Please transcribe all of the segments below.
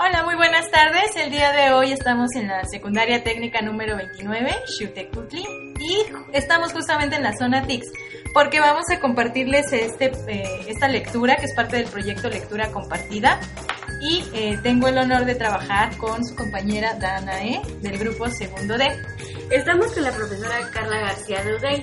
Hola, muy buenas tardes. El día de hoy estamos en la secundaria técnica número 29, Xutecutli, y estamos justamente en la zona TICS, porque vamos a compartirles este, eh, esta lectura que es parte del proyecto Lectura Compartida. Y eh, tengo el honor de trabajar con su compañera Danae del grupo Segundo D. Estamos con la profesora Carla García de Udey.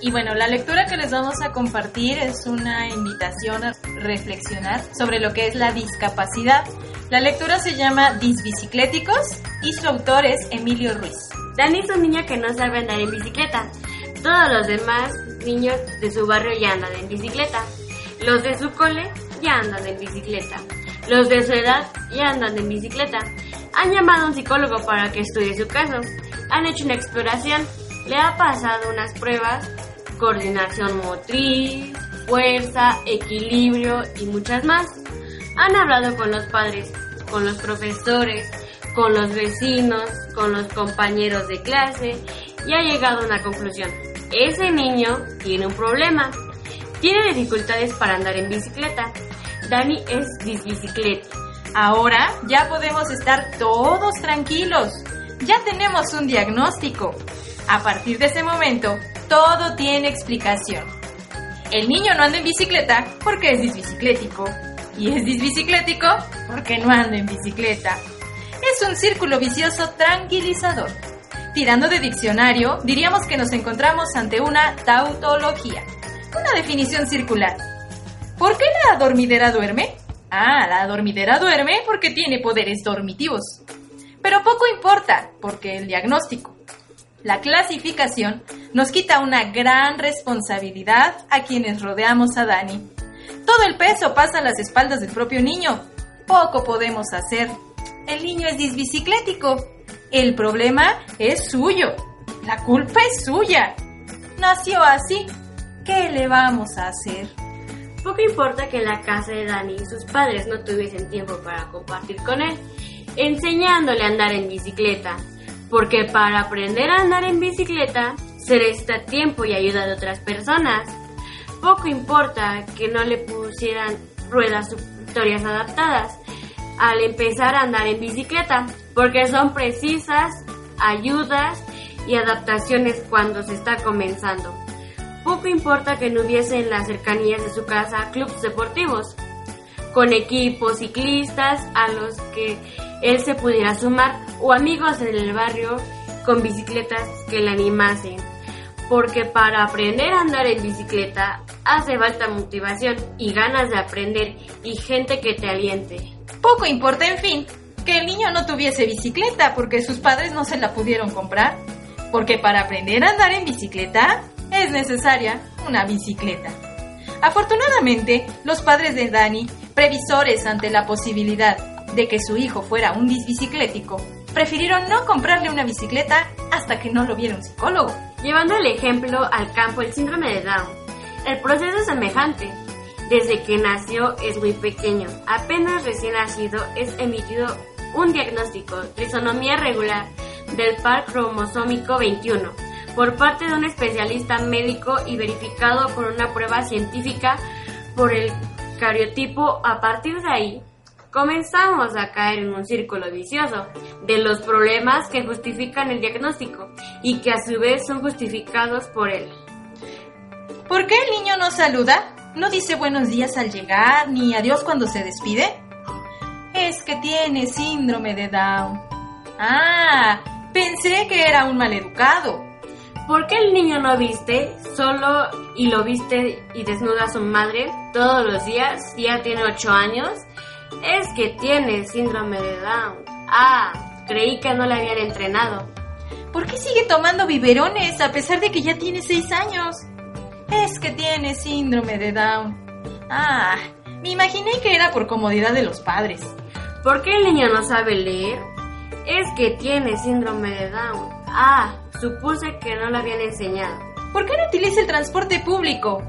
Y bueno, la lectura que les vamos a compartir es una invitación a reflexionar sobre lo que es la discapacidad. La lectura se llama Disbicicléticos y su autor es Emilio Ruiz. Dani es un niño que no sabe andar en bicicleta. Todos los demás niños de su barrio ya andan en bicicleta. Los de su cole ya andan en bicicleta. Los de su edad ya andan en bicicleta. Han llamado a un psicólogo para que estudie su caso. Han hecho una exploración. Le ha pasado unas pruebas, coordinación motriz, fuerza, equilibrio y muchas más. Han hablado con los padres, con los profesores, con los vecinos, con los compañeros de clase y ha llegado a una conclusión. Ese niño tiene un problema. Tiene dificultades para andar en bicicleta. Dani es disbicicleta. Ahora ya podemos estar todos tranquilos. Ya tenemos un diagnóstico. A partir de ese momento, todo tiene explicación. El niño no anda en bicicleta porque es disbiciclético. Y es disbiciclético porque no anda en bicicleta. Es un círculo vicioso tranquilizador. Tirando de diccionario, diríamos que nos encontramos ante una tautología, una definición circular. ¿Por qué la dormidera duerme? Ah, la dormidera duerme porque tiene poderes dormitivos. Pero poco importa, porque el diagnóstico, la clasificación, nos quita una gran responsabilidad a quienes rodeamos a Dani. Todo el peso pasa a las espaldas del propio niño. Poco podemos hacer. El niño es disbiciclético. El problema es suyo. La culpa es suya. Nació así. ¿Qué le vamos a hacer? Poco importa que la casa de Dani sus padres no tuviesen tiempo para compartir con él, enseñándole a andar en bicicleta. Porque para aprender a andar en bicicleta se necesita tiempo y ayuda de otras personas. Poco importa que no le pusieran ruedas supositorias adaptadas al empezar a andar en bicicleta, porque son precisas ayudas y adaptaciones cuando se está comenzando. Poco importa que no hubiese en las cercanías de su casa clubes deportivos, con equipos ciclistas a los que él se pudiera sumar o amigos en el barrio con bicicletas que le animasen. Porque para aprender a andar en bicicleta hace falta motivación y ganas de aprender y gente que te aliente. Poco importa, en fin, que el niño no tuviese bicicleta porque sus padres no se la pudieron comprar. Porque para aprender a andar en bicicleta es necesaria una bicicleta. Afortunadamente, los padres de Dani, previsores ante la posibilidad de que su hijo fuera un disbiciclético, prefirieron no comprarle una bicicleta hasta que no lo viera un psicólogo. Llevando el ejemplo al campo el síndrome de Down, el proceso es semejante. Desde que nació es muy pequeño, apenas recién nacido es emitido un diagnóstico, trisonomía regular del par cromosómico 21, por parte de un especialista médico y verificado por una prueba científica por el cariotipo. A partir de ahí, comenzamos a caer en un círculo vicioso de los problemas que justifican el diagnóstico y que a su vez son justificados por él. ¿Por qué el niño no saluda? ¿No dice buenos días al llegar ni adiós cuando se despide? Es que tiene síndrome de Down. Ah, pensé que era un maleducado. ¿Por qué el niño no viste solo y lo viste y desnuda a su madre todos los días? Ya tiene 8 años. Es que tiene síndrome de Down. Ah, creí que no le habían entrenado. ¿Por qué sigue tomando biberones a pesar de que ya tiene 6 años? Es que tiene síndrome de Down. Ah, me imaginé que era por comodidad de los padres. ¿Por qué el niño no sabe leer? Es que tiene síndrome de Down. Ah, supuse que no lo habían enseñado. ¿Por qué no utiliza el transporte público?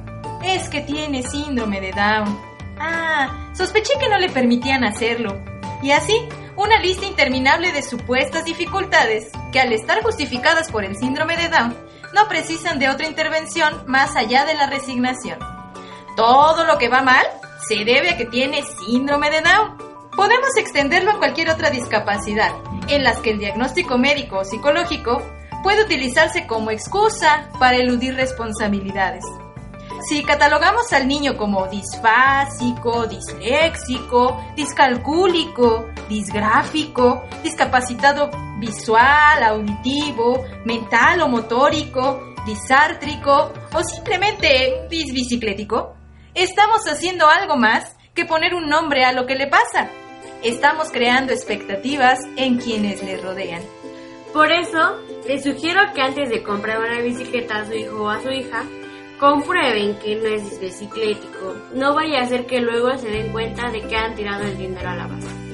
Es que tiene síndrome de Down. Ah, sospeché que no le permitían hacerlo. Y así, una lista interminable de supuestas dificultades que al estar justificadas por el síndrome de Down, no precisan de otra intervención más allá de la resignación. Todo lo que va mal se debe a que tiene síndrome de Down. Podemos extenderlo a cualquier otra discapacidad, en las que el diagnóstico médico o psicológico puede utilizarse como excusa para eludir responsabilidades. Si catalogamos al niño como disfásico, disléxico, discalcúlico, disgráfico, discapacitado visual, auditivo, mental o motórico, disártrico o simplemente disbiciclético, estamos haciendo algo más que poner un nombre a lo que le pasa. Estamos creando expectativas en quienes le rodean. Por eso, les sugiero que antes de comprar una bicicleta a su hijo o a su hija, comprueben que no es biciclético. No vaya a ser que luego se den cuenta de que han tirado el dinero a la basura.